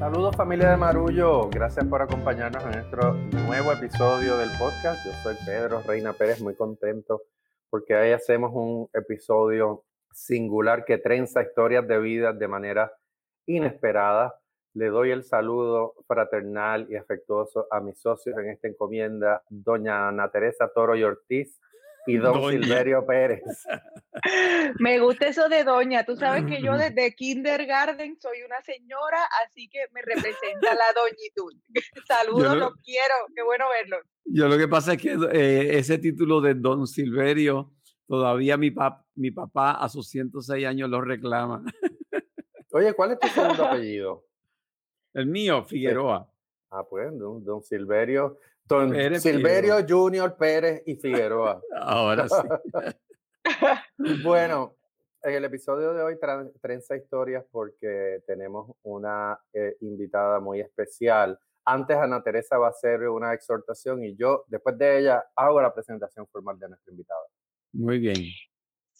Saludos familia de Marullo, gracias por acompañarnos en nuestro nuevo episodio del podcast. Yo soy Pedro Reina Pérez, muy contento porque ahí hacemos un episodio singular que trenza historias de vida de manera inesperada. Le doy el saludo fraternal y afectuoso a mis socios en esta encomienda, doña Ana Teresa Toro y Ortiz, y don Silverio Pérez. Me gusta eso de doña. Tú sabes que yo desde kindergarten soy una señora, así que me representa la doñitud. Saludos, los quiero. Qué bueno verlo. Yo lo que pasa es que eh, ese título de don Silverio, todavía mi, mi papá a sus 106 años lo reclama. Oye, ¿cuál es tu segundo apellido? El mío, Figueroa. Ah, pues, don Silverio. Don Silverio Junior Pérez y Figueroa. Ahora sí. bueno, en el episodio de hoy trenza historias porque tenemos una eh, invitada muy especial. Antes Ana Teresa va a hacer una exhortación y yo, después de ella, hago la presentación formal de nuestra invitada. Muy bien.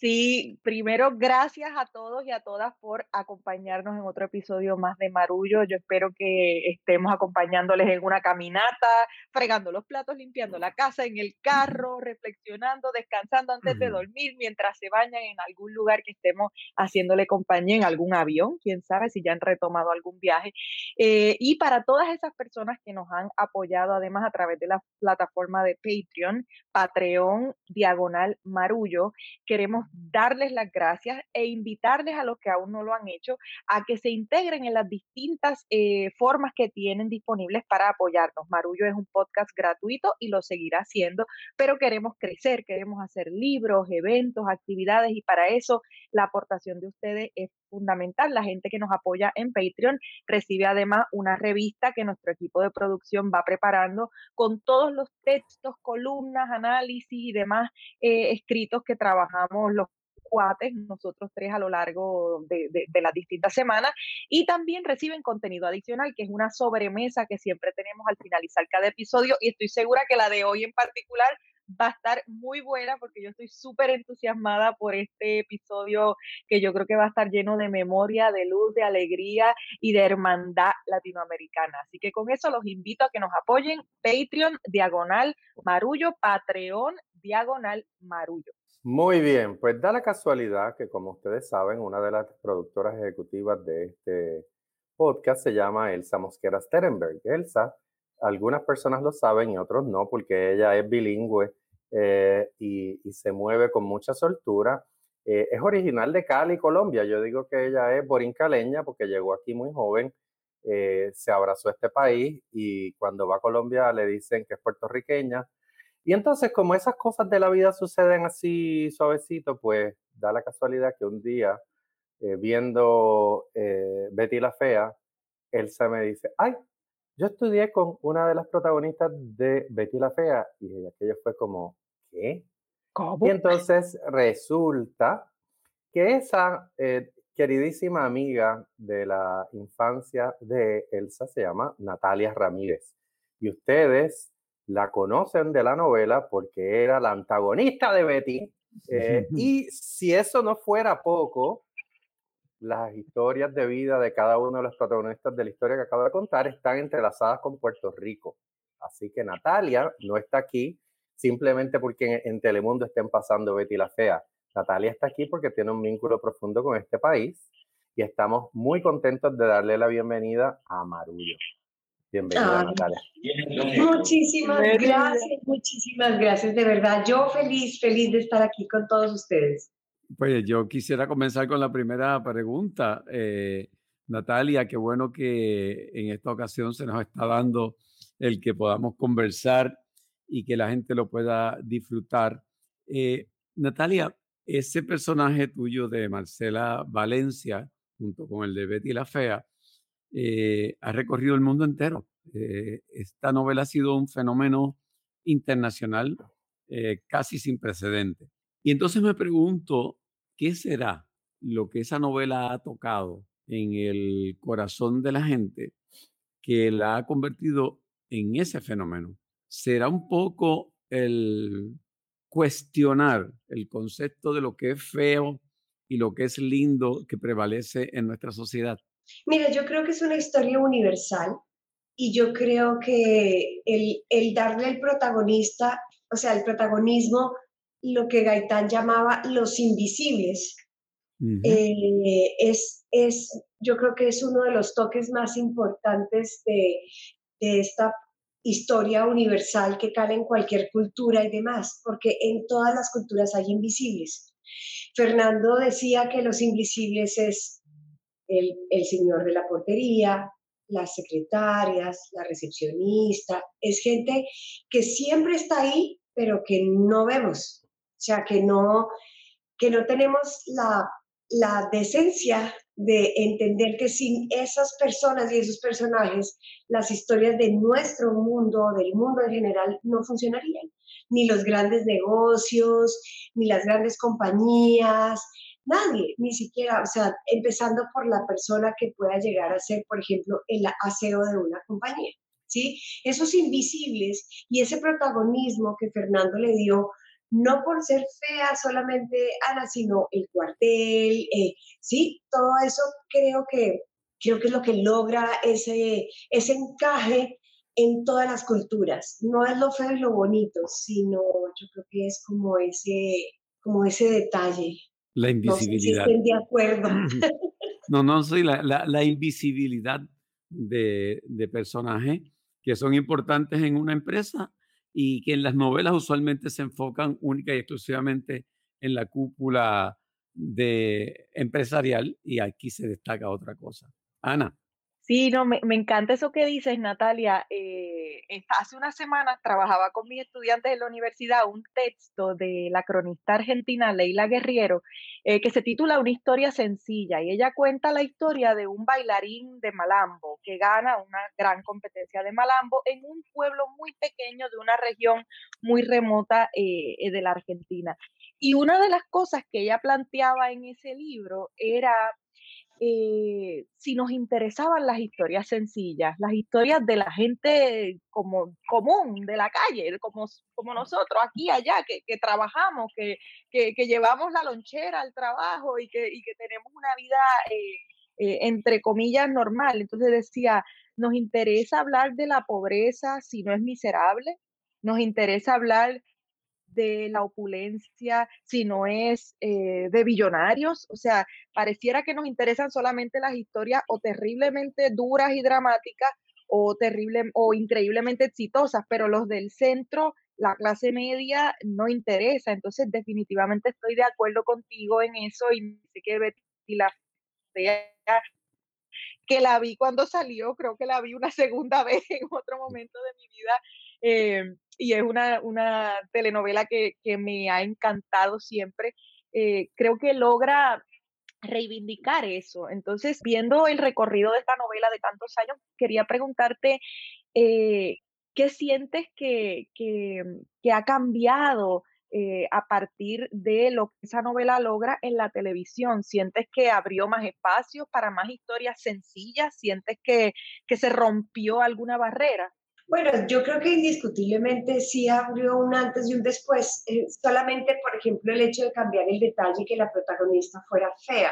Sí, primero gracias a todos y a todas por acompañarnos en otro episodio más de Marullo. Yo espero que estemos acompañándoles en una caminata, fregando los platos, limpiando la casa, en el carro, reflexionando, descansando antes de dormir, mientras se bañan en algún lugar que estemos haciéndole compañía, en algún avión, quién sabe si ya han retomado algún viaje. Eh, y para todas esas personas que nos han apoyado además a través de la plataforma de Patreon, Patreon Diagonal Marullo, queremos darles las gracias e invitarles a los que aún no lo han hecho a que se integren en las distintas eh, formas que tienen disponibles para apoyarnos. Marullo es un podcast gratuito y lo seguirá haciendo, pero queremos crecer, queremos hacer libros, eventos, actividades y para eso la aportación de ustedes es fundamental. La gente que nos apoya en Patreon recibe además una revista que nuestro equipo de producción va preparando con todos los textos, columnas, análisis y demás eh, escritos que trabajamos los cuates, nosotros tres a lo largo de, de, las distintas semanas, y también reciben contenido adicional, que es una sobremesa que siempre tenemos al finalizar cada episodio, y estoy segura que la de hoy en particular va a estar muy buena porque yo estoy súper entusiasmada por este episodio que yo creo que va a estar lleno de memoria, de luz, de alegría y de hermandad latinoamericana. Así que con eso los invito a que nos apoyen. Patreon, diagonal Marullo, Patreon, diagonal Marullo. Muy bien, pues da la casualidad que como ustedes saben, una de las productoras ejecutivas de este podcast se llama Elsa Mosquera Sterenberg. Elsa, algunas personas lo saben y otros no, porque ella es bilingüe eh, y, se mueve con mucha soltura. Eh, es original de Cali, Colombia. Yo digo que ella es borincaleña porque llegó aquí muy joven, eh, se abrazó a este país y cuando va a Colombia le dicen que es puertorriqueña. Y entonces, como esas cosas de la vida suceden así suavecito, pues da la casualidad que un día, viendo Betty la Fea, Elsa me dice, ay, yo estudié con una de las protagonistas de Betty la Fea y aquello fue como, ¿qué? Y entonces resulta que esa eh, queridísima amiga de la infancia de Elsa se llama Natalia Ramírez. Y ustedes la conocen de la novela porque era la antagonista de Betty. Eh, y si eso no fuera poco, las historias de vida de cada uno de los protagonistas de la historia que acabo de contar están entrelazadas con Puerto Rico. Así que Natalia no está aquí simplemente porque en, Telemundo estén pasando Betty la Fea. Natalia está aquí porque tiene un vínculo profundo con este país y estamos muy contentos de darle la bienvenida a Marullo. Bienvenida, Natalia. Muchísimas gracias, muchísimas gracias, de verdad. Yo feliz, feliz de estar aquí con todos ustedes. Pues yo quisiera comenzar con la primera pregunta. Eh, Natalia, qué bueno que en esta ocasión se nos está dando el que podamos conversar y que la gente lo pueda disfrutar. Eh, Natalia, ese personaje tuyo de Marcela Valencia, junto con el de Betty la Fea, eh, ha recorrido el mundo entero. Eh, esta novela ha sido un fenómeno internacional casi sin precedente. Y entonces me pregunto, ¿qué será lo que esa novela ha tocado en el corazón de la gente que la ha convertido en ese fenómeno? Será un poco el cuestionar el concepto de lo que es feo y lo que es lindo que prevalece en nuestra sociedad. Mira, yo creo que es una historia universal y yo creo que el, el darle el protagonista, o sea, el protagonismo, lo que Gaitán llamaba los invisibles, eh, es, es, yo creo que es uno de los toques más importantes de, de esta historia universal que cala en cualquier cultura y demás, porque en todas las culturas hay invisibles. Fernando decía que los invisibles es el, el señor de la portería, las secretarias, la recepcionista, es gente que siempre está ahí, pero que no vemos, o sea, que no, que no tenemos la, la decencia de entender que sin esas personas y esos personajes, las historias de nuestro mundo, del mundo en general, no funcionarían. Ni los grandes negocios, ni las grandes compañías, nadie, ni siquiera, o sea, empezando por la persona que pueda llegar a ser, por ejemplo, el aseo de una compañía. ¿Sí? Esos invisibles y ese protagonismo que Fernando le dio no por ser fea solamente Ana, sino el cuartel, eh, sí, todo eso creo que, creo que es lo que logra ese, ese encaje en todas las culturas. No es lo feo y lo bonito, sino yo creo que es como ese, como ese detalle. La invisibilidad. No de acuerdo. No, no, soy la, la, invisibilidad de, de personajes que son importantes en una empresa y que en las novelas usualmente se enfocan única y exclusivamente en la cúpula de empresarial y aquí se destaca otra cosa. Ana. Sí, no, me, encanta eso que dices, Natalia. Eh, hace unas semanas trabajaba con mis estudiantes en la universidad un texto de la cronista argentina Leila Guerriero eh, que se titula Una historia sencilla y ella cuenta la historia de un bailarín de Malambo que gana una gran competencia de Malambo en un pueblo muy pequeño de una región muy remota eh, de la Argentina. Y una de las cosas que ella planteaba en ese libro era eh, si nos interesaban las historias sencillas, las historias de la gente como común, de la calle, como, como nosotros, aquí, allá, que, trabajamos, que, que, llevamos la lonchera al trabajo y que, y que tenemos una vida, eh, eh, entre comillas, normal. Entonces decía, nos interesa hablar de la pobreza si no es miserable, nos interesa hablar de la opulencia, si no es eh, de billonarios. O sea, pareciera que nos interesan solamente las historias o terriblemente duras y dramáticas o terrible o increíblemente exitosas, pero los del centro, la clase media, no interesa. Entonces, definitivamente estoy de acuerdo contigo en eso y sé que Betty la que la vi cuando salió, creo que la vi una segunda vez en otro momento de mi vida eh, y es una, una telenovela que, que, me ha encantado siempre. Eh, creo que logra reivindicar eso. Entonces, viendo el recorrido de esta novela de tantos años, quería preguntarte, eh, ¿qué sientes que, que, ha cambiado a partir de lo que esa novela logra en la televisión? ¿Sientes que abrió más espacios para más historias sencillas? ¿Sientes que, que se rompió alguna barrera? Bueno, yo creo que indiscutiblemente sí abrió un antes y un después. Eh, solamente, por ejemplo, el hecho de cambiar el detalle que la protagonista fuera fea,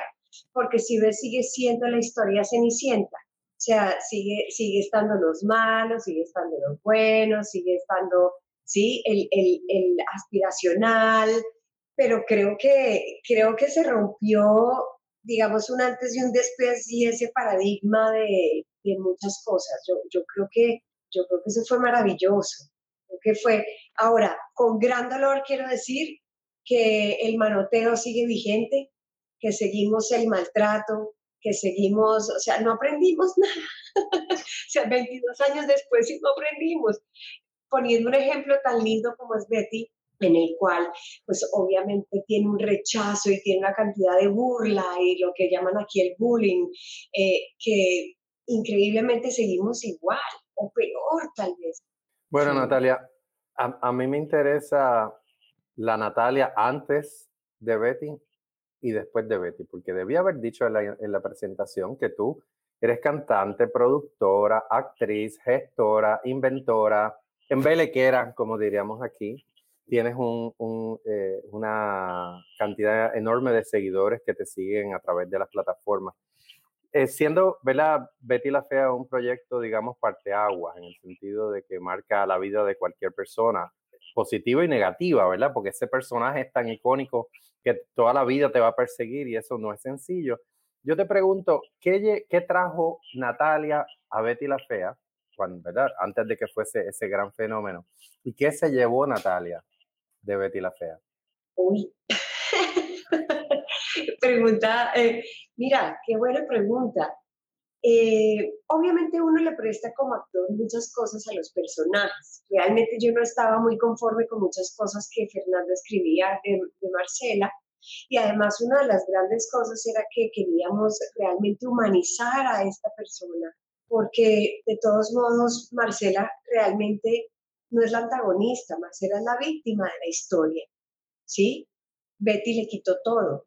porque si ves, sigue siendo la historia cenicienta. O sea, sigue, sigue estando los malos, sigue estando los buenos, sigue estando, sí, el, el, el aspiracional, pero creo que, creo que se rompió, digamos, un antes y un después y ese paradigma de, de muchas cosas. Yo, yo creo que yo creo que eso fue maravilloso. que fue, ahora, con gran dolor quiero decir que el manoteo sigue vigente, que seguimos el maltrato, que seguimos, o sea, no aprendimos nada. o sea, 22 años después sí no aprendimos. Poniendo un ejemplo tan lindo como es Betty, en el cual, pues obviamente tiene un rechazo y tiene una cantidad de burla y lo que llaman aquí el bullying, eh, que increíblemente seguimos igual o peor tal vez. Bueno, Natalia, a, mí me interesa la Natalia antes de Betty y después de Betty, porque debía haber dicho en la, en la presentación que tú eres cantante, productora, actriz, gestora, inventora, embelequera, como diríamos aquí. Tienes un, un, eh, una cantidad enorme de seguidores que te siguen a través de las plataformas. Eh, siendo, ¿verdad? Betty la Fea un proyecto, digamos, parteaguas, en el sentido de que marca la vida de cualquier persona, positiva y negativa, ¿verdad? Porque ese personaje es tan icónico que toda la vida te va a perseguir y eso no es sencillo. Yo te pregunto, ¿qué, qué trajo Natalia a Betty la Fea, cuando, ¿verdad? Antes de que fuese ese gran fenómeno. ¿Y qué se llevó Natalia de Betty la Fea? Uy. pregunta, eh, mira, qué buena pregunta. Eh, obviamente uno le presta como actor muchas cosas a los personajes. Realmente yo no estaba muy conforme con muchas cosas que Fernando escribía de, de Marcela. Y además una de las grandes cosas era que queríamos realmente humanizar a esta persona, porque de todos modos Marcela realmente no es la antagonista, Marcela es la víctima de la historia, ¿sí? Betty le quitó todo.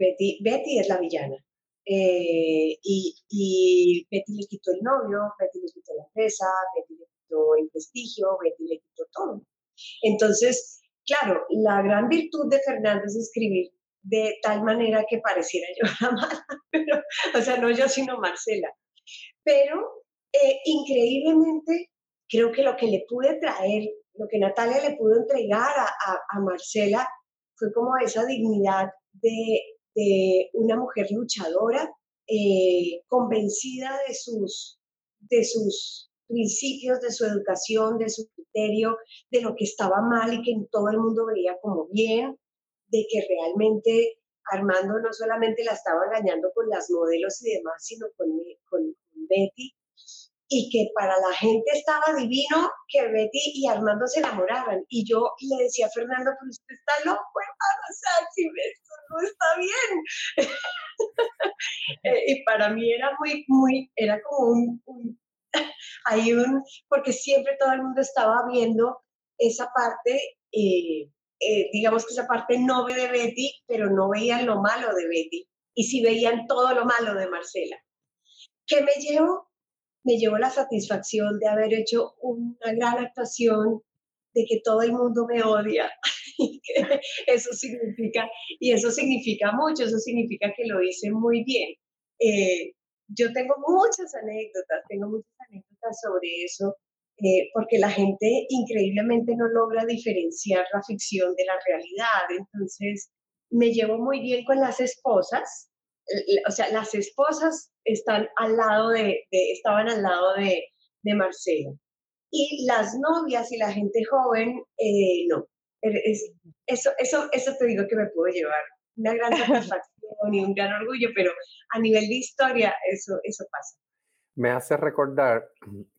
Betty, Betty es la villana. Eh, y, Betty le quitó el novio, Betty le quitó la empresa, Betty le quitó el prestigio, Betty le quitó todo. Entonces, claro, la gran virtud de Fernández es escribir de tal manera que pareciera yo la mala, o sea, no yo, sino Marcela. Pero eh, increíblemente, creo que lo que le pude traer, lo que Natalia le pudo entregar a, a Marcela fue como esa dignidad de, de una mujer luchadora, eh, convencida de sus, de sus principios, de su educación, de su criterio, de lo que estaba mal y que todo el mundo veía como bien, de que realmente Armando no solamente la estaba engañando con las modelos y demás, sino con, con Betty, y que para la gente estaba divino que Betty y Armando se enamoraran. Y yo le decía a Fernando, pero usted está loco, hermano, o sea, si esto está bien. Eh, y para mí era muy, muy, era como un, un, hay un, porque siempre todo el mundo estaba viendo esa parte, eh, eh, digamos que esa parte noble de Betty, pero no veían lo malo de Betty. Y sí veían todo lo malo de Marcela. ¿Qué me llevo? me llevo la satisfacción de haber hecho una gran actuación, de que todo el mundo me odia. y eso significa, y eso significa mucho, eso significa que lo hice muy bien. Eh, yo tengo muchas anécdotas, tengo muchas anécdotas sobre eso, eh, porque la gente increíblemente no logra diferenciar la ficción de la realidad. Entonces, me llevo muy bien con las esposas, o sea, las esposas están al lado de, estaban al lado de, de, Marcelo. Y las novias y la gente joven, eh, no. Eso, eso, eso te digo que me puedo llevar. Una gran satisfacción y un gran orgullo, pero a nivel de historia eso, eso pasa. Me hace recordar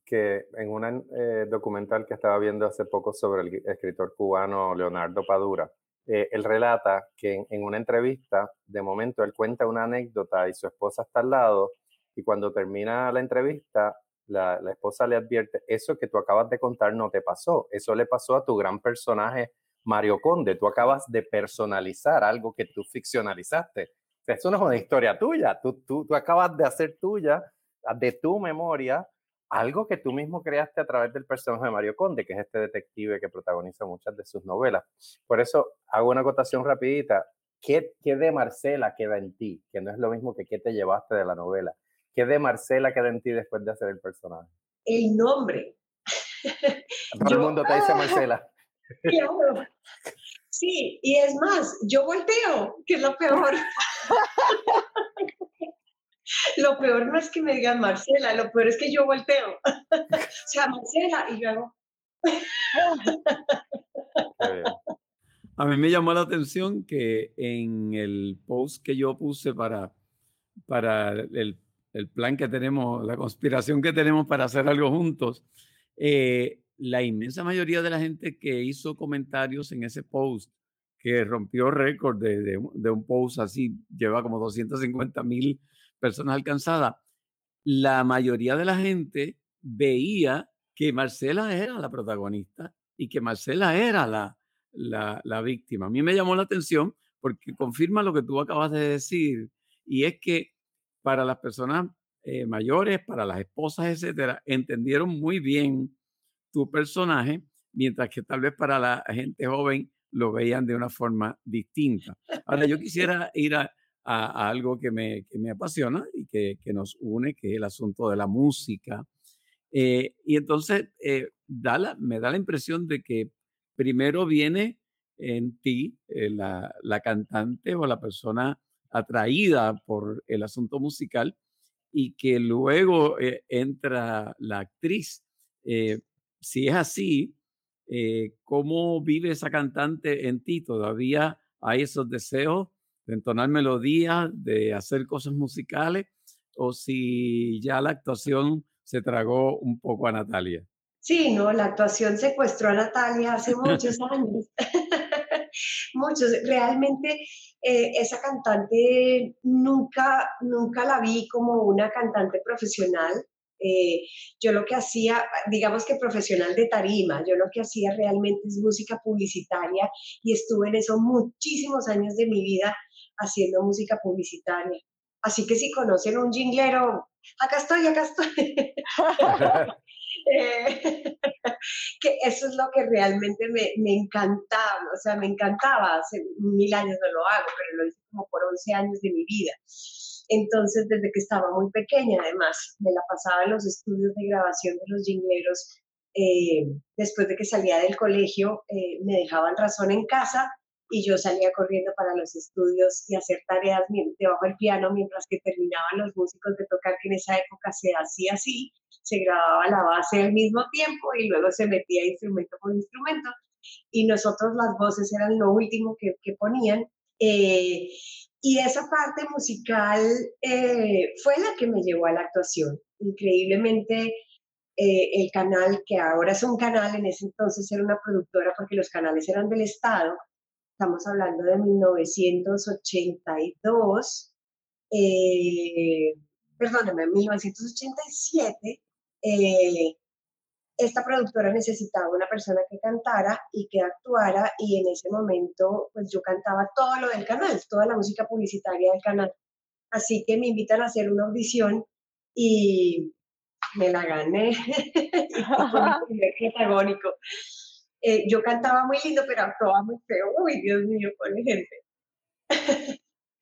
que en un eh, documental que estaba viendo hace poco sobre el escritor cubano Leonardo Padura, eh, él relata que en, una entrevista, de momento, él cuenta una anécdota y su esposa está al lado, y cuando termina la entrevista, la, la, esposa le advierte, eso que tú acabas de contar no te pasó, eso le pasó a tu gran personaje Mario Conde, tú acabas de personalizar algo que tú ficcionalizaste. eso no es una historia tuya, tú, tú, tú acabas de hacer tuya, de tu memoria, algo que tú mismo creaste a través del personaje de Mario Conde, que es este detective que protagoniza muchas de sus novelas. Por eso hago una acotación rapidita. ¿Qué, ¿Qué, de Marcela queda en ti? Que no es lo mismo que qué te llevaste de la novela. ¿Qué de Marcela queda en ti después de hacer el personaje? El nombre. Todo el mundo te dice Marcela. Sí, y es más, yo volteo, que es lo peor. Lo peor no es que me digan Marcela, lo peor es que yo volteo. o sea, Marcela, y yo hago. A mí me llamó la atención que en el post que yo puse para, para el, el plan que tenemos, la conspiración que tenemos para hacer algo juntos, eh, la inmensa mayoría de la gente que hizo comentarios en ese post, que rompió récord de, un post así, lleva como 250 mil personas alcanzadas, la mayoría de la gente veía que Marcela era la protagonista y que Marcela era la, la, víctima. A mí me llamó la atención porque confirma lo que tú acabas de decir y es que para las personas eh, mayores, para las esposas, etcétera, entendieron muy bien tu personaje, mientras que tal vez para la gente joven lo veían de una forma distinta. Ahora, yo quisiera ir a, a, algo que me, que me, apasiona y que, nos une, que es el asunto de la música. Eh, y entonces eh, da me da la impresión de que primero viene en ti la, la, cantante o la persona atraída por el asunto musical y que luego entra la actriz. Si es así, ¿cómo vive esa cantante en ti? ¿Todavía hay esos deseos de entonar melodías, de hacer cosas musicales, o si ya la actuación se tragó un poco a Natalia. Sí, no, la actuación secuestró a Natalia hace muchos años. muchos. Realmente eh, esa cantante nunca, nunca la vi como una cantante profesional. Eh, yo lo que hacía, digamos que profesional de tarima, yo lo que hacía realmente es música publicitaria y estuve en eso muchísimos años de mi vida haciendo música publicitaria. Así que si conocen un jinglero, acá estoy, acá estoy. Eh, que eso es lo que realmente me, me, encantaba, o sea, me encantaba, hace mil años no lo hago, pero lo hice como por 11 años de mi vida. Entonces, desde que estaba muy pequeña, además, me la pasaba en los estudios de grabación de los jingleros. Eh, después de que salía del colegio, eh, me dejaban razón en casa y yo salía corriendo para los estudios y hacer tareas debajo del piano mientras que terminaban los músicos de tocar, que en esa época se hacía así, se grababa la base al mismo tiempo y luego se metía instrumento por instrumento y nosotros las voces eran lo último que, ponían. Eh, y esa parte musical eh, fue la que me llevó a la actuación. Increíblemente, eh, el canal, que ahora es un canal, en ese entonces era una productora porque los canales eran del Estado, estamos hablando de 1982, eh, perdóname, 1987, eh, esta productora necesitaba una persona que cantara y que actuara y en ese momento pues yo cantaba todo lo del canal, toda la música publicitaria del canal. Así que me invitan a hacer una audición y me la gané. y protagónico. Eh, yo cantaba muy lindo, pero actuaba muy feo. Uy, Dios mío, pobre gente.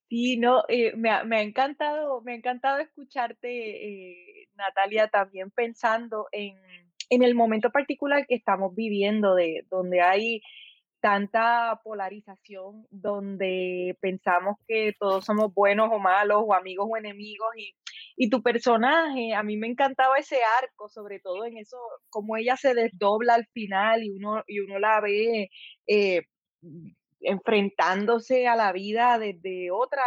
Sí, no, eh, me, ha, me, ha, encantado, me ha encantado escucharte, eh, Natalia, también pensando en, en, el momento particular que estamos viviendo, de donde hay tanta polarización, donde pensamos que todos somos buenos o malos, o amigos o enemigos, y tu personaje, a mí me encantaba ese arco, sobre todo en eso, como ella se desdobla al final y uno, y uno la ve eh, enfrentándose a la vida desde otra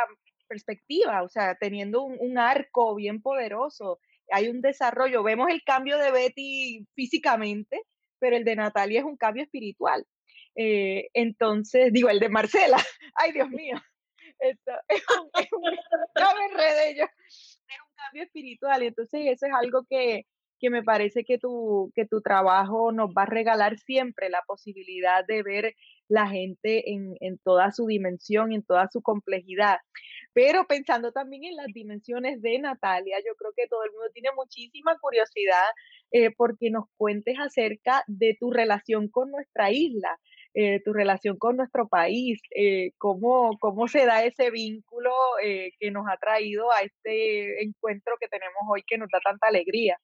perspectiva, o sea, teniendo un, arco bien poderoso. Hay un desarrollo, vemos el cambio de Betty físicamente, pero el de Natalia es un cambio espiritual. Eh, entonces, digo, el de Marcela, ay Dios mío, esto es un, es un, cambio espiritual. Entonces eso es algo que, que me parece que tu, que tu trabajo nos va a regalar siempre la posibilidad de ver la gente en, en, toda su dimensión, en toda su complejidad. Pero pensando también en las dimensiones de Natalia, yo creo que todo el mundo tiene muchísima curiosidad eh, porque nos cuentes acerca de tu relación con nuestra isla. Eh, tu relación con nuestro país, eh, cómo, cómo se da ese vínculo que nos ha traído a este encuentro que tenemos hoy que nos da tanta alegría.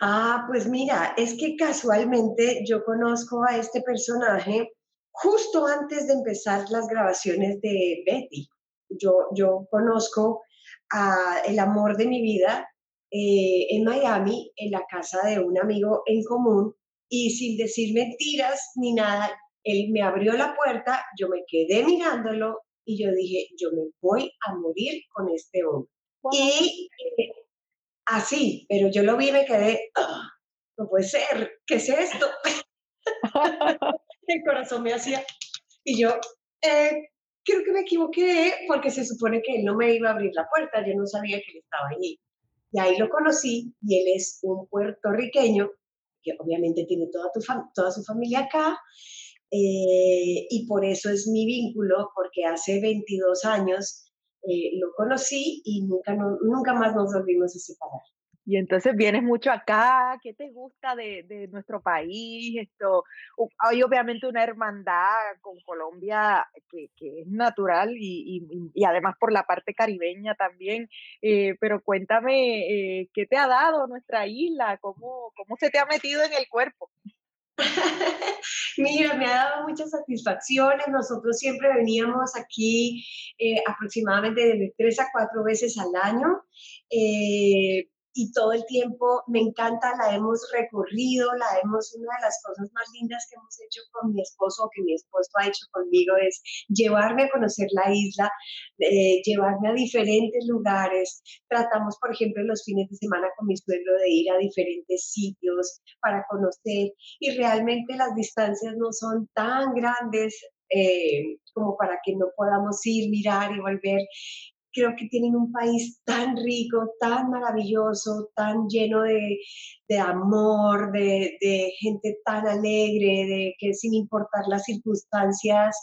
Ah, pues mira, es que casualmente yo conozco a este personaje justo antes de empezar las grabaciones de Betty. Yo, yo conozco a el amor de mi vida en Miami, en la casa de un amigo en común, y sin decir mentiras ni nada, él me abrió la puerta, yo me quedé mirándolo y yo dije, yo me voy a morir con este hombre. Y eh, así, pero yo lo vi y me quedé, ah, no puede ser, ¿qué es esto? El corazón me hacía, y yo, eh, creo que me equivoqué porque se supone que él no me iba a abrir la puerta, yo no sabía que él estaba allí. Y ahí lo conocí y él es un puertorriqueño que obviamente tiene toda, tu toda su familia acá, eh, y por eso es mi vínculo, porque hace 22 años eh, lo conocí y nunca, nunca más nos volvimos a separar. Y entonces vienes mucho acá, ¿qué te gusta de, nuestro país? Esto, hay obviamente una hermandad con Colombia que, es natural y, además por la parte caribeña también, eh, pero cuéntame, eh, ¿qué te ha dado nuestra isla? ¿Cómo, ¿Cómo se te ha metido en el cuerpo? Mira, me ha dado muchas satisfacciones. Nosotros siempre veníamos aquí eh, aproximadamente de tres a cuatro veces al año. Eh, y todo el tiempo me encanta, la hemos recorrido, la hemos, una de las cosas más lindas que hemos hecho con mi esposo o que mi esposo ha hecho conmigo es llevarme a conocer la isla, eh, llevarme a diferentes lugares. Tratamos, por ejemplo, los fines de semana con mi suegro de ir a diferentes sitios para conocer y realmente las distancias no son tan grandes eh, como para que no podamos ir, mirar y volver creo que tienen un país tan rico, tan maravilloso, tan lleno de, amor, de, gente tan alegre, de que sin importar las circunstancias,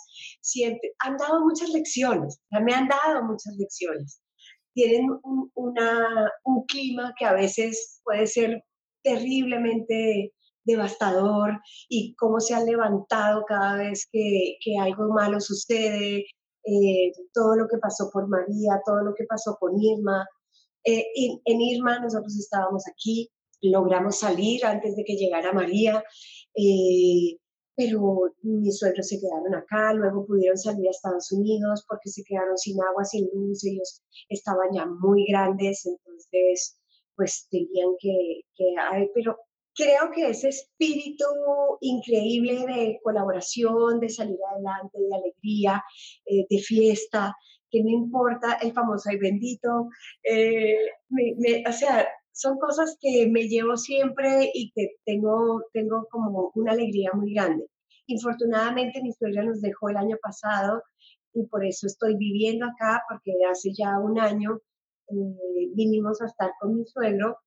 siempre han dado muchas lecciones, ya me han dado muchas lecciones. Tienen un, un clima que a veces puede ser terriblemente devastador y cómo se han levantado cada vez que, que algo malo sucede, eh, todo lo que pasó por María, todo lo que pasó con Irma. Eh, en, Irma nosotros estábamos aquí, logramos salir antes de que llegara María, eh, pero mis suegros se quedaron acá, luego pudieron salir a Estados Unidos porque se quedaron sin agua, sin luz, ellos estaban ya muy grandes, entonces pues tenían que, que pero creo que ese espíritu increíble de colaboración, de salir adelante, de alegría, eh, de fiesta, que no importa el famoso y bendito, eh, o sea, son cosas que me llevo siempre y que tengo, tengo como una alegría muy grande. Infortunadamente mi suegra nos dejó el año pasado y por eso estoy viviendo acá, porque hace ya un año eh, vinimos a estar con mi suegro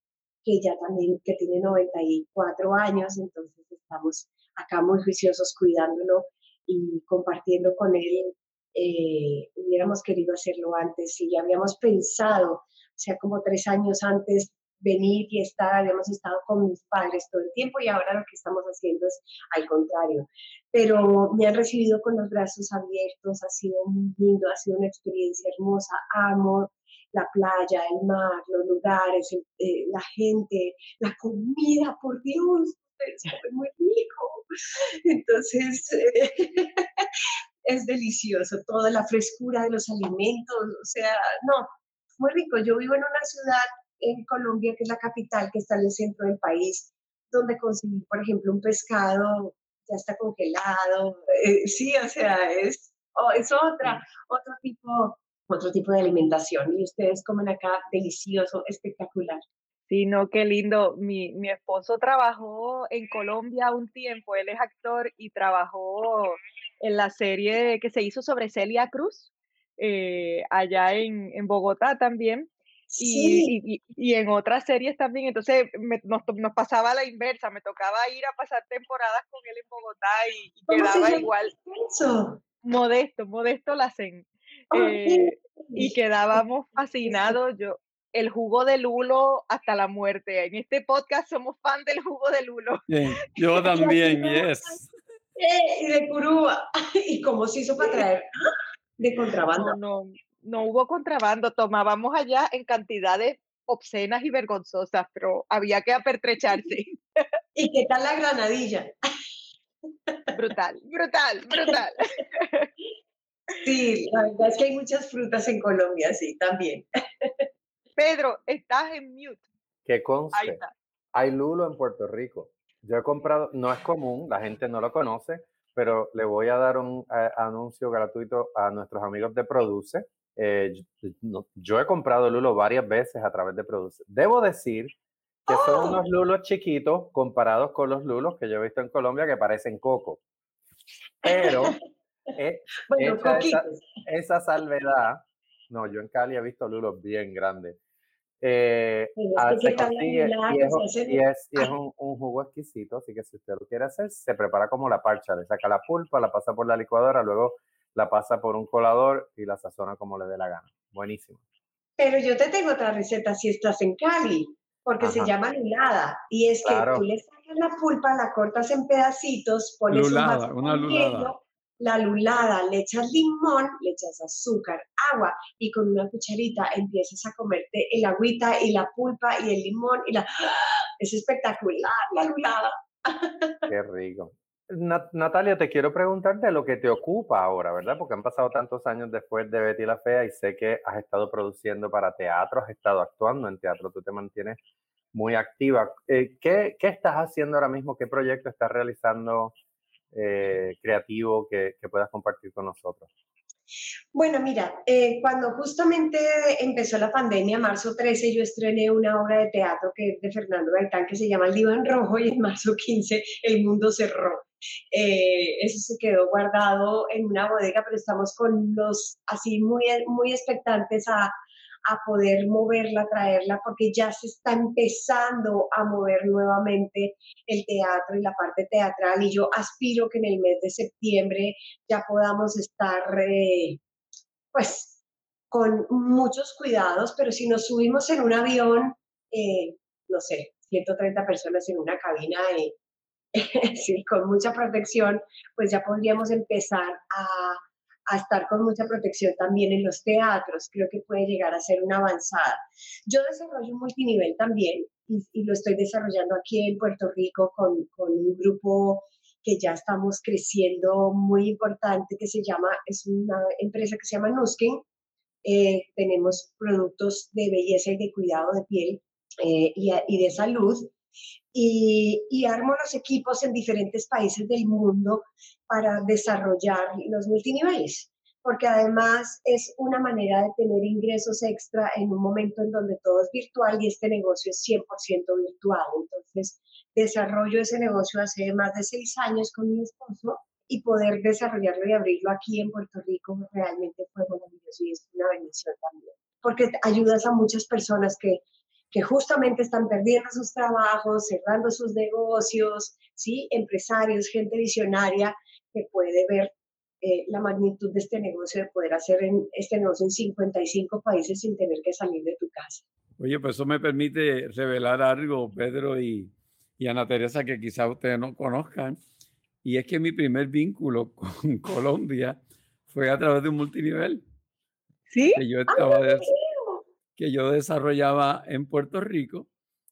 que ya también, que tiene 94 años, entonces estamos acá muy juiciosos cuidándolo y compartiendo con él. Eh, hubiéramos querido hacerlo antes y ya habíamos pensado, o sea, como tres años antes venir y estar, habíamos estado con mis padres todo el tiempo y ahora lo que estamos haciendo es al contrario. Pero me han recibido con los brazos abiertos, ha sido muy lindo, ha sido una experiencia hermosa, amo la playa, el mar, los lugares, eh, la gente, la comida, por Dios, es muy rico. Entonces, es delicioso, toda la frescura de los alimentos, o sea, no, muy rico. Yo vivo en una ciudad en Colombia, que es la capital, que está en el centro del país, donde conseguir, por ejemplo, un pescado ya está congelado. Eh, sí, o sea, es, oh, es otra, otro tipo otro tipo de alimentación y ustedes comen acá delicioso, espectacular. Sí, no, qué lindo. Mi, mi esposo trabajó en Colombia un tiempo, él es actor y trabajó en la serie que se hizo sobre Celia Cruz, eh, allá en, en, Bogotá también. Y, y, en otras series también, entonces nos, nos, pasaba la inversa, me tocaba ir a pasar temporadas con él en Bogotá y, quedaba igual. Modesto, modesto la hacen. Eh, y quedábamos fascinados. Yo, el jugo de lulo hasta la muerte. En este podcast somos fan del jugo de lulo. yo también, yes. Y de Curuba. ¿Y cómo se hizo para traer? De contrabando. No, no, hubo contrabando. Tomábamos allá en cantidades obscenas y vergonzosas, pero había que apertrecharse. ¿Y qué tal la granadilla? Brutal, brutal, brutal. Sí, la verdad es que hay muchas frutas en Colombia, sí, también. Pedro, estás en mute. Que conste, hay lulo en Puerto Rico. Yo he comprado, no es común, la gente no lo conoce, pero le voy a dar un anuncio gratuito a nuestros amigos de Produce. Eh, yo, he comprado lulo varias veces a través de Produce. Debo decir que son ¡Oh! unos lulos chiquitos comparados con los lulos que yo he visto en Colombia que parecen coco. Pero eh, esa, salvedad, no, yo en Cali he visto lulos bien grandes. Eh, y, es, un, jugo exquisito, así que si usted lo quiere hacer, se prepara como la parcha, le saca la pulpa, la pasa por la licuadora, luego la pasa por un colador y la sazona como le dé la gana. Buenísimo. Pero yo te tengo otra receta si estás en Cali. porque se llama lulada. Y es que tú le sacas la pulpa, la cortas en pedacitos, pones lulada, una lulada. La lulada, le echas limón, le echas azúcar, agua y con una cucharita empiezas a comerte el agüita y la pulpa y el limón y la... Es espectacular la lulada. Qué rico. Natalia, te quiero preguntarte lo que te ocupa ahora, ¿verdad? Porque han pasado tantos años después de Betty la Fea y sé que has estado produciendo para teatro, has estado actuando en teatro, tú te mantienes muy activa. Eh, ¿qué, estás haciendo ahora mismo? ¿Qué proyecto estás realizando eh, creativo que, puedas compartir con nosotros? Bueno, mira, eh, cuando justamente empezó la pandemia, marzo 13, yo estrené una obra de teatro que es de Fernando Gaitán que se llama El Diván Rojo y en marzo 15 el mundo cerró. Eh, eso se quedó guardado en una bodega, pero estamos con los así muy, muy expectantes a, a poder moverla, traerla, porque ya se está empezando a mover nuevamente el teatro y la parte teatral y yo aspiro que en el mes de septiembre ya podamos estar, eh, pues, con muchos cuidados, pero si nos subimos en un avión, eh, no sé, 130 personas en una cabina, eh, sí, con mucha protección, pues ya podríamos empezar a, a, estar con mucha protección también en los teatros. Creo que puede llegar a ser una avanzada. Yo desarrollo multinivel también y, lo estoy desarrollando aquí en Puerto Rico con, con, un grupo que ya estamos creciendo muy importante que se llama, es una empresa que se llama Nuskin. Eh, tenemos productos de belleza y de cuidado de piel eh, y, y de salud y, armo los equipos en diferentes países del mundo para desarrollar los multiniveles, porque además es una manera de tener ingresos extra en un momento en donde todo es virtual y este negocio es 100% virtual. Entonces, desarrollo ese negocio hace más de seis años con mi esposo y poder desarrollarlo y abrirlo aquí en Puerto Rico realmente fue y una bendición también, porque ayudas a muchas personas que que justamente están perdiendo sus trabajos, cerrando sus negocios, ¿sí? empresarios, gente visionaria que puede ver eh, la magnitud de este negocio, de poder hacer en, este negocio en 55 países sin tener que salir de tu casa. Oye, pues eso me permite revelar algo, Pedro y, y Ana Teresa, que quizás ustedes no conozcan. Y es que mi primer vínculo con Colombia fue a través de un multinivel. ¿Sí? Que yo estaba, ah, que yo desarrollaba en Puerto Rico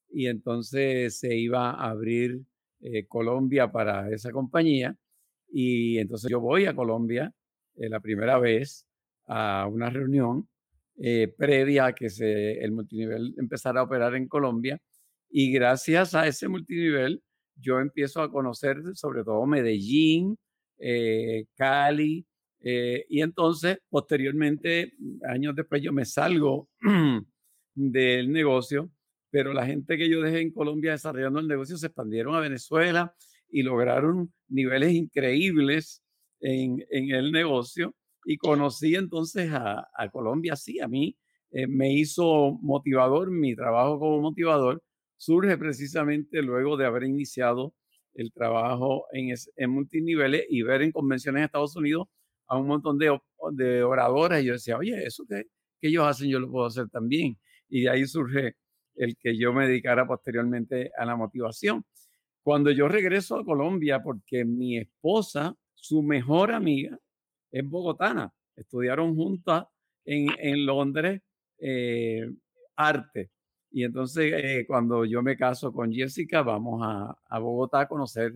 y entonces se iba a abrir eh, Colombia para esa compañía y entonces yo voy a Colombia eh, la primera vez a una reunión eh, previa a que se, el multinivel empezara a operar en Colombia y gracias a ese multinivel yo empiezo a conocer sobre todo Medellín, Cali, eh, y entonces, posteriormente, años después, yo me salgo del negocio, pero la gente que yo dejé en Colombia desarrollando el negocio se expandieron a Venezuela y lograron niveles increíbles en, en el negocio. Y conocí entonces a, a Colombia, sí, a mí eh, me hizo motivador, mi trabajo como motivador surge precisamente luego de haber iniciado el trabajo en, en multiniveles y ver en convenciones en Estados Unidos a un montón de, de oradores y yo decía, oye, eso que, que ellos hacen yo lo puedo hacer también. Y de ahí surge el que yo me dedicara posteriormente a la motivación. Cuando yo regreso a Colombia, porque mi esposa, su mejor amiga, es bogotana, estudiaron juntas en, en Londres eh, arte. Y entonces eh, cuando yo me caso con Jessica, vamos a, a Bogotá a conocer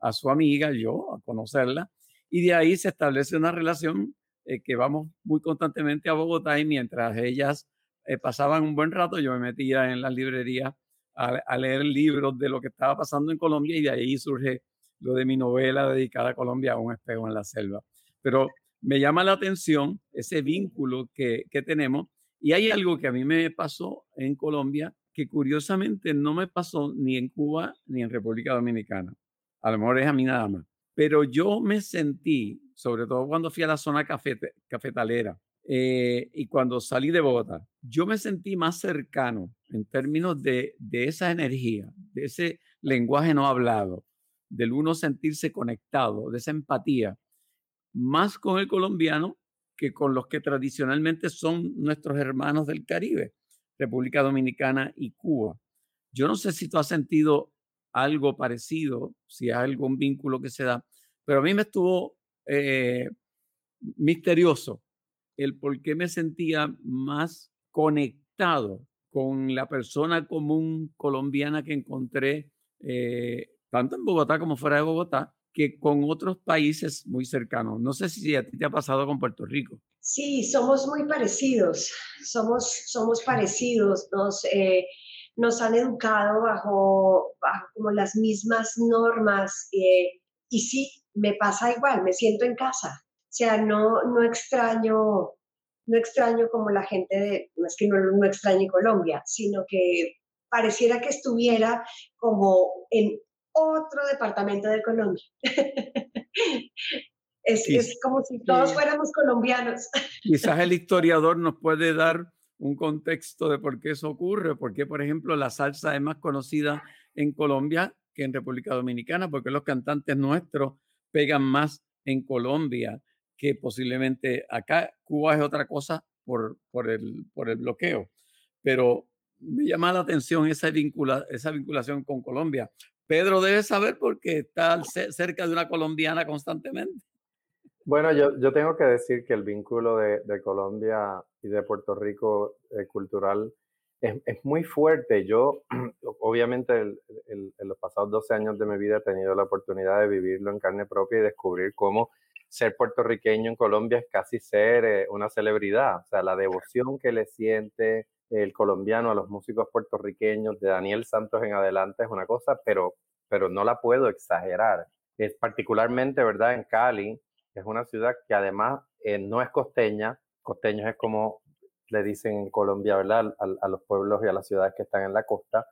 a su amiga, yo a conocerla y de ahí se establece una relación eh, que vamos muy constantemente a Bogotá y mientras ellas eh, pasaban un buen rato, yo me metía en las librerías a, leer libros de lo que estaba pasando en Colombia y de ahí surge lo de mi novela dedicada a Colombia, Un espejo en la selva. Pero me llama la atención ese vínculo que, que tenemos y hay algo que a mí me pasó en Colombia que curiosamente no me pasó ni en Cuba ni en República Dominicana. A lo mejor es a mí nada más. Pero yo me sentí, sobre todo cuando fui a la zona cafetalera eh, y cuando salí de Bogotá, yo me sentí más cercano en términos de, de esa energía, de ese lenguaje no hablado, del uno sentirse conectado, de esa empatía, más con el colombiano que con los que tradicionalmente son nuestros hermanos del Caribe, República Dominicana y Cuba. Yo no sé si tú has sentido algo parecido, si hay algún vínculo que se da, pero a mí me estuvo eh, misterioso el por qué me sentía más conectado con la persona común colombiana que encontré eh, tanto en Bogotá como fuera de Bogotá, que con otros países muy cercanos. No sé si a ti te ha pasado con Puerto Rico. Sí, somos muy parecidos, somos, somos parecidos, nos, eh, nos han educado bajo, bajo, como las mismas normas eh, y sí, me pasa igual, me siento en casa, o sea, no, no extraño no extraño como la gente de, no es que no, no extrañe Colombia, sino que pareciera que estuviera como en otro departamento de Colombia. es, como si todos fuéramos colombianos. Quizás el historiador nos puede dar un contexto de por qué eso ocurre, porque por ejemplo la salsa es más conocida en Colombia que en República Dominicana, porque los cantantes nuestros pegan más en Colombia que posiblemente acá. Cuba es otra cosa por, por, el, por el bloqueo, pero me llama la atención esa, vincula, esa vinculación con Colombia. Pedro debe saber porque está cerca de una colombiana constantemente. Bueno, yo, yo tengo que decir que el vínculo de, de Colombia y de Puerto Rico eh, cultural es, es, muy fuerte. Yo, obviamente, en los pasados 12 años de mi vida he tenido la oportunidad de vivirlo en carne propia y descubrir cómo ser puertorriqueño en Colombia es casi ser eh, una celebridad. O sea, la devoción que le siente el colombiano a los músicos puertorriqueños de Daniel Santos en adelante es una cosa, pero, pero no la puedo exagerar. Es particularmente, ¿verdad? En Cali, es una ciudad que además eh, no es costeña, costeños es como le dicen en Colombia, ¿verdad? A, los pueblos y a las ciudades que están en la costa.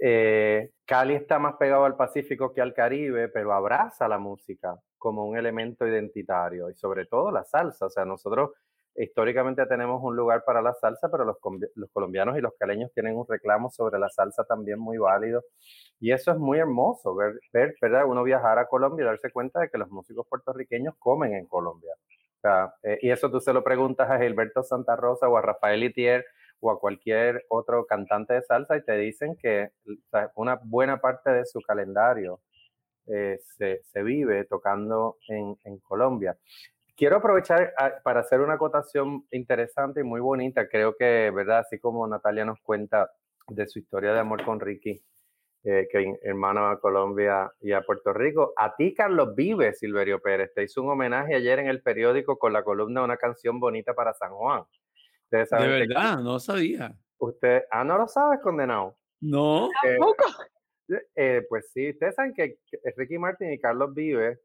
Eh, Cali está más pegado al Pacífico que al Caribe, pero abraza la música como un elemento identitario y sobre todo la salsa. O sea, nosotros históricamente tenemos un lugar para la salsa, pero los, los, colombianos y los caleños tienen un reclamo sobre la salsa también muy válido. Y eso es muy hermoso, ver, ver ¿verdad? uno viajar a Colombia y darse cuenta de que los músicos puertorriqueños comen en Colombia. Eh, y eso tú se lo preguntas a Gilberto Santa Rosa o a Rafael Itier o a cualquier otro cantante de salsa y te dicen que una buena parte de su calendario eh, se, se, vive tocando en, en Colombia. Quiero aprovechar ah, para hacer una acotación interesante y muy bonita. Creo que, ¿verdad? Así como Natalia nos cuenta de su historia de amor con Ricky, eh, que hermano a Colombia y a Puerto Rico. A ti, Carlos Vive, Silverio Pérez, te hizo un homenaje ayer en el periódico con la columna Una canción bonita para San Juan. de verdad, no sabía. Usted, ah, no lo sabes, condenado. No. Eh, eh, pues sí, ustedes saben que Ricky Martin y Carlos Vive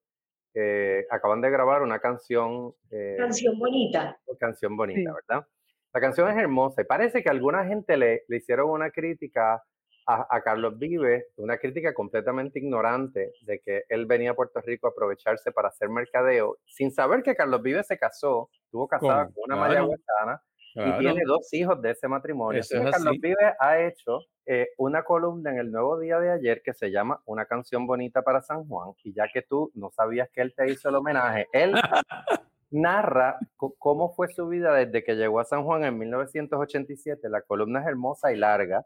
eh, acaban de grabar una canción. Eh, canción bonita. Canción bonita, ¿verdad? La canción es hermosa y parece que alguna gente le, le hicieron una crítica a, a, Carlos Vive, una crítica completamente ignorante de que él venía a Puerto Rico a aprovecharse para hacer mercadeo, sin saber que Carlos Vive se casó, estuvo casado con una claro. mayagüezana y tiene dos hijos de ese matrimonio. Eso es Carlos Vive ha hecho eh, una columna en el Nuevo Día de ayer que se llama Una canción bonita para San Juan. Y ya que tú no sabías que él te hizo el homenaje, él narra cómo fue su vida desde que llegó a San Juan en 1987. La columna es hermosa y larga,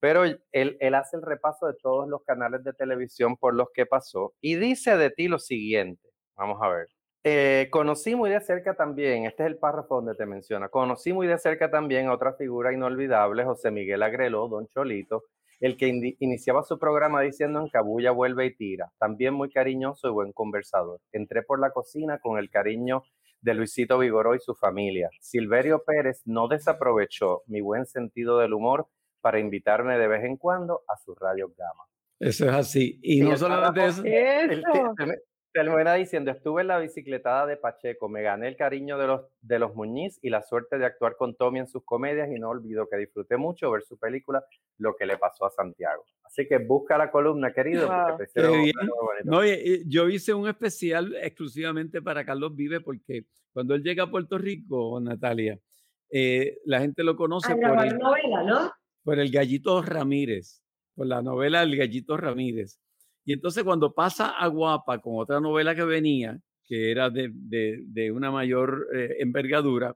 pero él, él hace el repaso de todos los canales de televisión por los que pasó y dice de ti lo siguiente. Vamos a ver. Eh, conocí muy de cerca también, este es el párrafo donde te menciona, conocí muy de cerca también a otra figura inolvidable, José Miguel Agreló, Don Cholito, el que in iniciaba su programa diciendo en Cabulla vuelve y tira, también muy cariñoso y buen conversador. Entré por la cocina con el cariño de Luisito Vigoró y su familia. Silverio Pérez no desaprovechó mi buen sentido del humor para invitarme de vez en cuando a su radio Gama. Eso es así. Y, no solamente eso. eso. Termina diciendo, estuve en la bicicletada de Pacheco, me gané el cariño de los, de los Muñiz y la suerte de actuar con Tommy en sus comedias y no olvido que disfruté mucho ver su película Lo que le pasó a Santiago. Así que busca la columna, querido. no, yo hice un especial exclusivamente para Carlos Vive porque cuando él llega a Puerto Rico, Natalia, eh, la gente lo conoce por el, novela, ¿no? por el Gallito Ramírez, por la novela El Gallito Ramírez. Y entonces cuando pasa a Guapa con otra novela que venía, que era de, de, de una mayor eh, envergadura,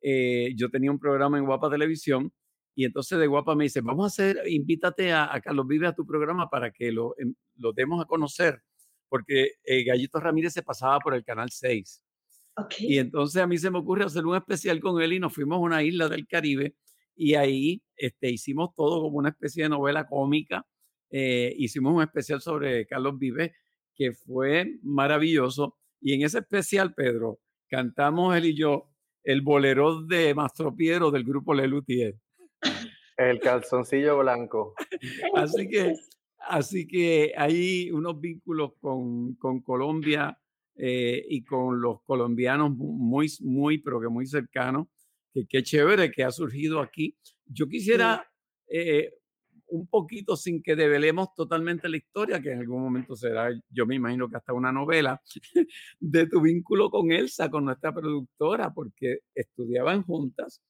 eh, yo tenía un programa en Guapa Televisión Y entonces de guapa me dice, vamos a hacer, invítate a, Carlos Vive a tu programa para que lo, em, lo demos a conocer, porque eh, Gallito Ramírez se pasaba por el Canal 6. Y entonces a mí se me ocurre hacer un especial con él y nos fuimos a una isla del Caribe y ahí este, hicimos todo como una especie de novela cómica. Eh, hicimos un especial sobre Carlos Vives que fue maravilloso. Y en ese especial, Pedro, cantamos él y yo el bolero de Mastro Piero del grupo Lelutier. El calzoncillo blanco. así que, así que hay unos vínculos con, con Colombia eh, y con los colombianos muy, muy, pero que muy cercanos. Que qué chévere que ha surgido aquí. Yo quisiera eh, un poquito sin que develemos totalmente la historia, que en algún momento será, yo me imagino que hasta una novela, de tu vínculo con Elsa, con nuestra productora, porque estudiaban juntas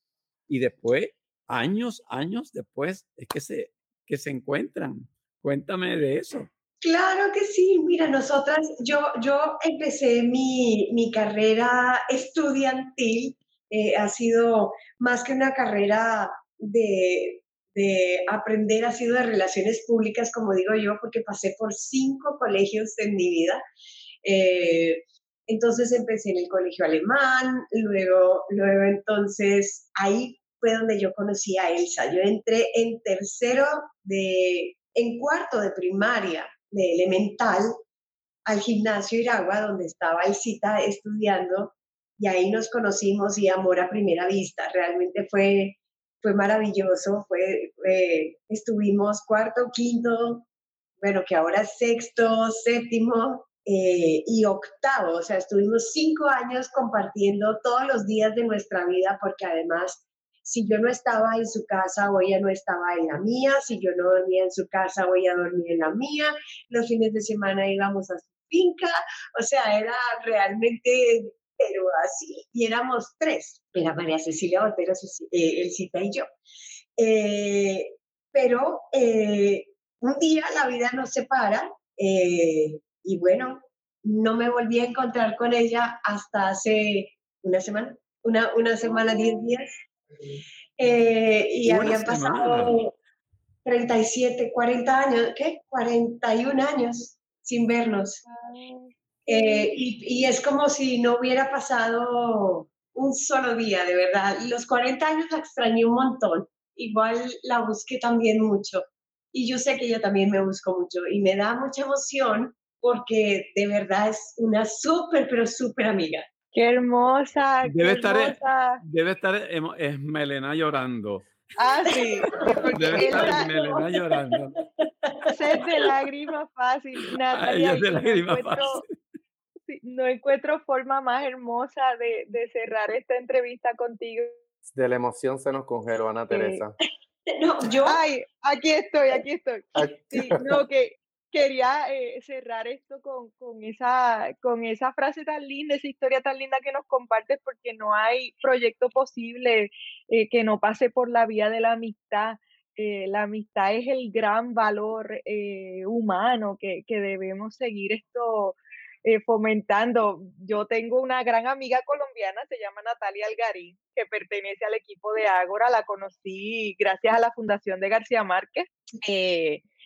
y después, años, años después, es que se, que se encuentran. Cuéntame de eso. Claro que sí, mira, nosotras, yo, yo empecé mi, mi carrera estudiantil, eh, ha sido más que una carrera de, de, aprender, ha sido de relaciones públicas, como digo yo, porque pasé por cinco colegios en mi vida. Eh, entonces empecé en el colegio alemán, luego, luego entonces ahí fue donde yo conocí a Elsa. Yo entré en tercero de, en cuarto de primaria de elemental al gimnasio Iragua, donde estaba el cita estudiando, y ahí nos conocimos y amor a primera vista. Realmente fue, fue maravilloso, fue, estuvimos cuarto, quinto, bueno, que ahora sexto, séptimo eh, y octavo, o sea, estuvimos cinco años compartiendo todos los días de nuestra vida, porque además si yo no estaba en su casa o ella no estaba en la mía, si yo no dormía en su casa o ella dormía en la mía, los fines de semana íbamos a su finca, o sea, era realmente, pero así, y éramos tres, era María Cecilia Botero, eh, Elcita y yo. Eh, pero eh, un día la vida nos separa y bueno, no me volví a encontrar con ella hasta hace una semana, una, una semana, diez días. Eh, y habían pasado 37, 40 años, ¿qué? 41 años sin vernos. Eh, y, es como si no hubiera pasado un solo día, de verdad. Los 40 años la extrañé un montón. Igual la busqué también mucho. Y yo sé que ella también me buscó mucho. Y me da mucha emoción porque de verdad es una súper, pero súper amiga. Qué hermosa. Debe estar, debe estar es Melena llorando. Ah, sí. Debe estar Melena llorando. Sed de lágrimas fácil. Natalia, de lágrimas no encuentro, fácil. No encuentro forma más hermosa de, de, cerrar esta entrevista contigo. De la emoción se nos congeló, Ana Teresa. No, yo. Ay, aquí estoy, aquí estoy. Sí, no, que quería eh, cerrar esto con, con, esa, con esa frase tan linda, esa historia tan linda que nos compartes, porque no hay proyecto posible eh, que no pase por la vía de la amistad. Eh, la amistad es el gran valor humano que, que, debemos seguir esto fomentando. Yo tengo una gran amiga colombiana, se llama Natalia Algarín, que pertenece al equipo de Ágora, la conocí gracias a la Fundación de García Márquez.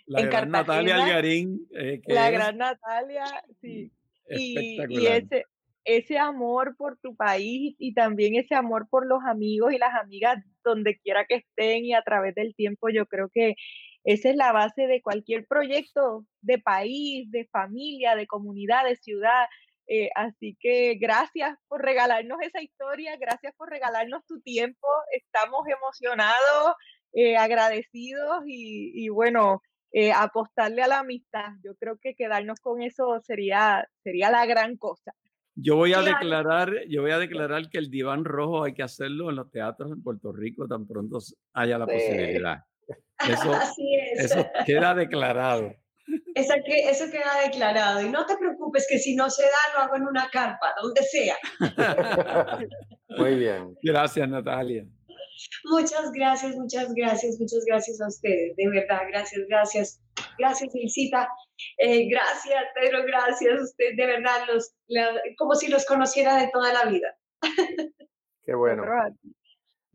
La gran Natalia Algarín. Eh, la gran Natalia, sí. Y, y, ese, ese amor por tu país y también ese amor por los amigos y las amigas donde quiera que estén y a través del tiempo, yo creo que esa es la base de cualquier proyecto de país, de familia, de comunidad, de ciudad. Eh, así que gracias por regalarnos esa historia, gracias por regalarnos tu tiempo. Estamos emocionados, eh, agradecidos y, y, bueno, eh, apostarle a la amistad. Yo creo que quedarnos con eso sería, sería la gran cosa. Yo voy a declarar, yo voy a declarar que el diván rojo hay que hacerlo en los teatros en Puerto Rico tan pronto haya la posibilidad. Eso, eso queda declarado. Eso, eso queda declarado. Y no te preocupes que si no se da, lo hago en una carpa, donde sea. Muy bien. Gracias, Natalia. Muchas gracias, muchas gracias, muchas gracias a ustedes, de verdad, gracias, gracias. Gracias, Felicita. Eh, gracias, Pedro, gracias. Usted, de verdad, los, como si los conociera de toda la vida. Qué bueno.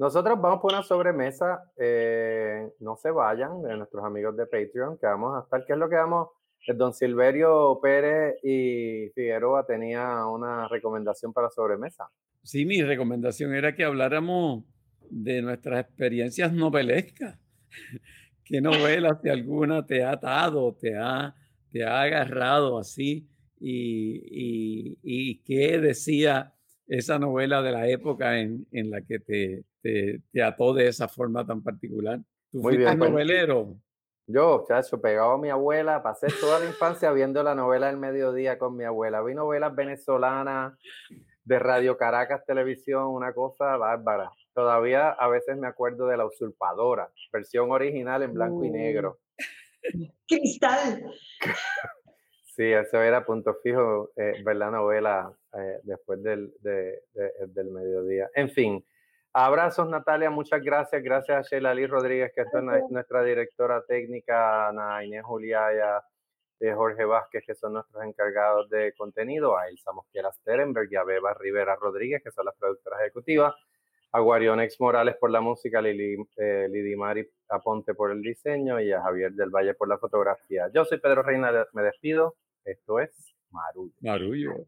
Nosotros vamos por una sobremesa, eh, no se vayan, de nuestros amigos de Patreon, que vamos a estar, ¿qué es lo que vamos? El don Silverio Pérez y Figueroa tenía una recomendación para sobremesa. Sí, mi recomendación era que habláramos de nuestras experiencias novelescas. ¿Qué novela, si alguna, te ha atado, te ha, te ha agarrado así? Y, y, qué decía esa novela de la época en, en la que te, te, ató de esa forma tan particular. ¿Tú Muy bien, pues, novelero? Yo, chacho, pegado a mi abuela, pasé toda la infancia viendo la novela del mediodía con mi abuela. Vi novelas venezolanas de Radio Caracas Televisión, una cosa bárbara. Todavía a veces me acuerdo de La Usurpadora, versión original en blanco y uh. negro. Cristal. Sí, eso era punto fijo, eh, ver la novela eh, después del, del mediodía. En fin, abrazos Natalia, muchas gracias. Gracias a Sheila Lee Rodríguez, que es nuestra directora técnica, a Inés Juliaya, de Jorge Vázquez, que son nuestros encargados de contenido, a Elsa Mosquera Sterenberg y a Beba Rivera Rodríguez, que son las productoras ejecutivas, a Guarionex Morales por la música, Lili, eh, Lidimari Aponte por el diseño y a Javier del Valle por la fotografía. Yo soy Pedro Reina, me despido. Esto es Marullo. Marullo.